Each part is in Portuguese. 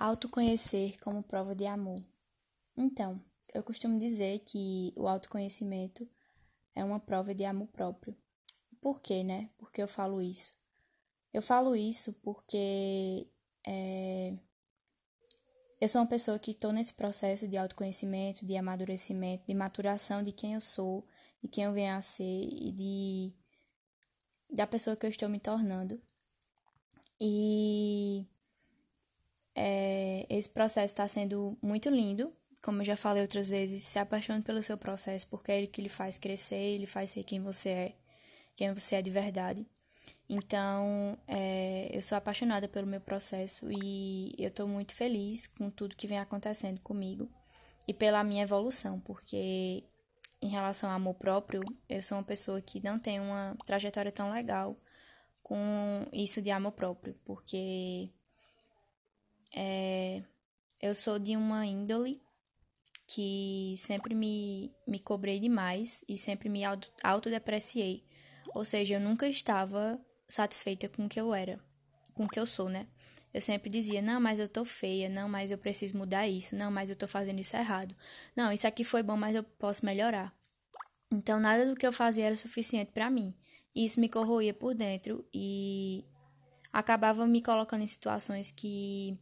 Autoconhecer como prova de amor. Então, eu costumo dizer que o autoconhecimento é uma prova de amor próprio. Por quê, né? Por que eu falo isso? Eu falo isso porque é, eu sou uma pessoa que estou nesse processo de autoconhecimento, de amadurecimento, de maturação de quem eu sou, de quem eu venho a ser e de da pessoa que eu estou me tornando. E é, esse processo está sendo muito lindo. Como eu já falei outras vezes, se apaixone pelo seu processo, porque é ele que lhe faz crescer, ele faz ser quem você é, quem você é de verdade. Então, é, eu sou apaixonada pelo meu processo e eu estou muito feliz com tudo que vem acontecendo comigo e pela minha evolução, porque em relação ao amor próprio, eu sou uma pessoa que não tem uma trajetória tão legal com isso de amor próprio, porque é, eu sou de uma índole que sempre me, me cobrei demais e sempre me autodepreciei. Ou seja, eu nunca estava satisfeita com o que eu era, com o que eu sou, né? Eu sempre dizia, não, mas eu tô feia, não, mas eu preciso mudar isso, não, mas eu tô fazendo isso errado. Não, isso aqui foi bom, mas eu posso melhorar. Então, nada do que eu fazia era suficiente para mim. E isso me corroía por dentro e acabava me colocando em situações que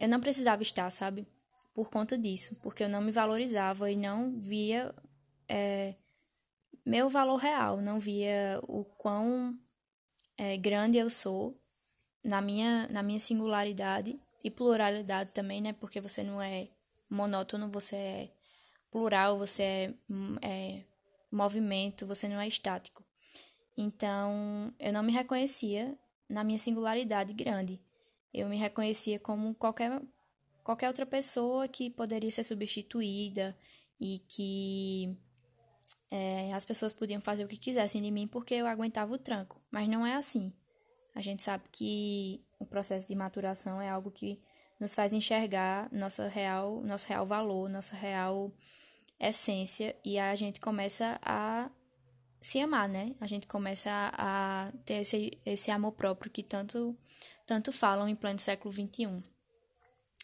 eu não precisava estar, sabe? Por conta disso, porque eu não me valorizava e não via é, meu valor real, não via o quão é, grande eu sou na minha, na minha singularidade e pluralidade também, né? Porque você não é monótono, você é plural, você é, é movimento, você não é estático. Então, eu não me reconhecia na minha singularidade grande. Eu me reconhecia como qualquer, qualquer outra pessoa que poderia ser substituída e que é, as pessoas podiam fazer o que quisessem de mim porque eu aguentava o tranco. Mas não é assim. A gente sabe que o processo de maturação é algo que nos faz enxergar nossa real, nosso real valor, nossa real essência e a gente começa a se amar, né? A gente começa a, a ter esse, esse amor próprio que tanto tanto falam em pleno século XXI.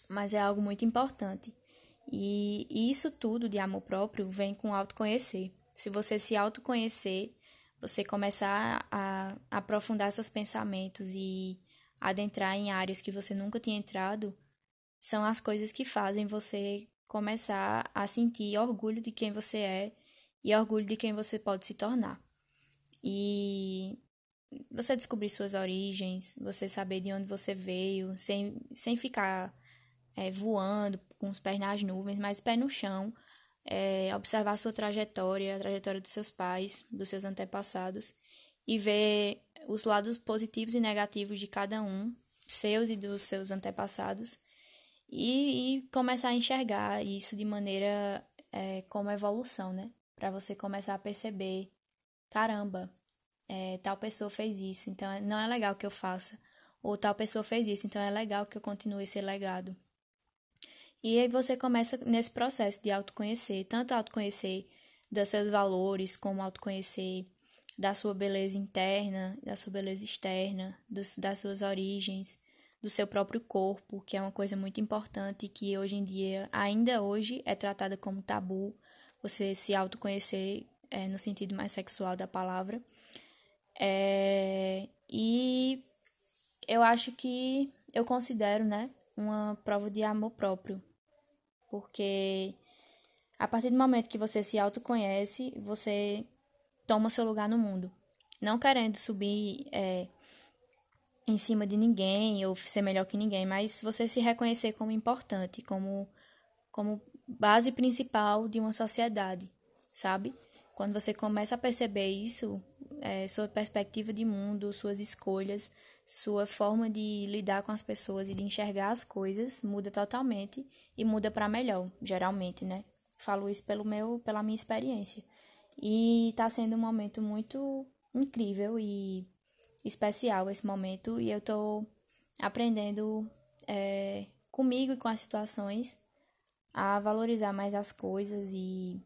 Mas é algo muito importante. E, isso tudo de amor próprio vem com autoconhecer. Se você se autoconhecer, você começar a aprofundar seus pensamentos e adentrar em áreas que você nunca tinha entrado, são as coisas que fazem você começar a sentir orgulho de quem você é e orgulho de quem você pode se tornar. E você descobrir suas origens, você saber de onde você veio, sem, sem ficar é, voando com os pés nas nuvens, mas pé no chão, é, observar sua trajetória, a trajetória dos seus pais, dos seus antepassados, e ver os lados positivos e negativos de cada um, seus e dos seus antepassados, e, e começar a enxergar isso de maneira é, como evolução, né? Para você começar a perceber, caramba, é, tal pessoa fez isso, então é, não é legal que eu faça. Ou tal pessoa fez isso, então é legal que eu continue esse legado. E aí você começa nesse processo de autoconhecer, tanto autoconhecer dos seus valores, como autoconhecer da sua beleza interna, da sua beleza externa, dos, das suas origens, do seu próprio corpo, que é uma coisa muito importante que hoje em dia, ainda hoje, é tratada como tabu, você se autoconhecer é, no sentido mais sexual da palavra. É, e eu acho que eu considero, né, uma prova de amor próprio, porque a partir do momento que você se autoconhece, você toma seu lugar no mundo. Não querendo subir é, em cima de ninguém ou ser melhor que ninguém, mas você se reconhecer como importante, como, como base principal de uma sociedade, sabe? Quando você começa a perceber isso, é, sua perspectiva de mundo, suas escolhas, sua forma de lidar com as pessoas e de enxergar as coisas muda totalmente e muda para melhor, geralmente, né? Falo isso pelo meu, pela minha experiência. E tá sendo um momento muito incrível e especial esse momento e eu tô aprendendo é, comigo e com as situações a valorizar mais as coisas e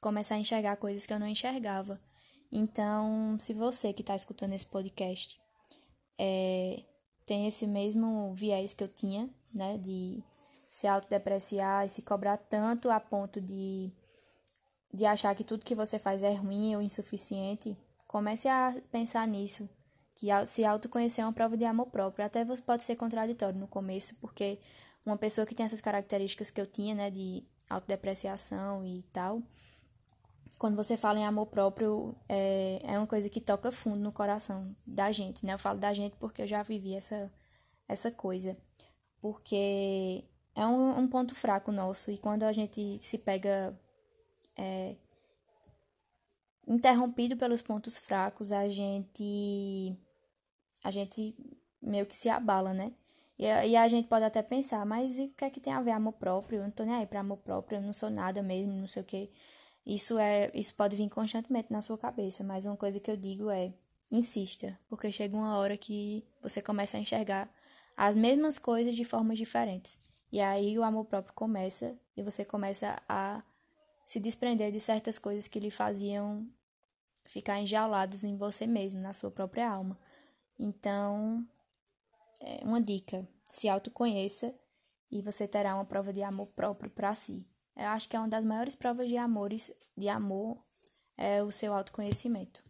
começar a enxergar coisas que eu não enxergava. Então, se você que está escutando esse podcast é, tem esse mesmo viés que eu tinha né? De se autodepreciar e se cobrar tanto a ponto de, de achar que tudo que você faz é ruim ou insuficiente, comece a pensar nisso. Que se autoconhecer é uma prova de amor próprio. Até pode ser contraditório no começo, porque uma pessoa que tem essas características que eu tinha, né, de autodepreciação e tal, quando você fala em amor próprio, é, é uma coisa que toca fundo no coração da gente, né? Eu falo da gente porque eu já vivi essa, essa coisa. Porque é um, um ponto fraco nosso. E quando a gente se pega é, interrompido pelos pontos fracos, a gente. A gente meio que se abala, né? E, e a gente pode até pensar, mas e o que é que tem a ver amor próprio? Eu não tô nem aí pra amor próprio, eu não sou nada mesmo, não sei o que. Isso é, isso pode vir constantemente na sua cabeça, mas uma coisa que eu digo é, insista, porque chega uma hora que você começa a enxergar as mesmas coisas de formas diferentes. E aí o amor próprio começa e você começa a se desprender de certas coisas que lhe faziam ficar enjaulados em você mesmo, na sua própria alma. Então, é uma dica: se autoconheça e você terá uma prova de amor próprio para si. Eu acho que é uma das maiores provas de amores, de amor, é o seu autoconhecimento.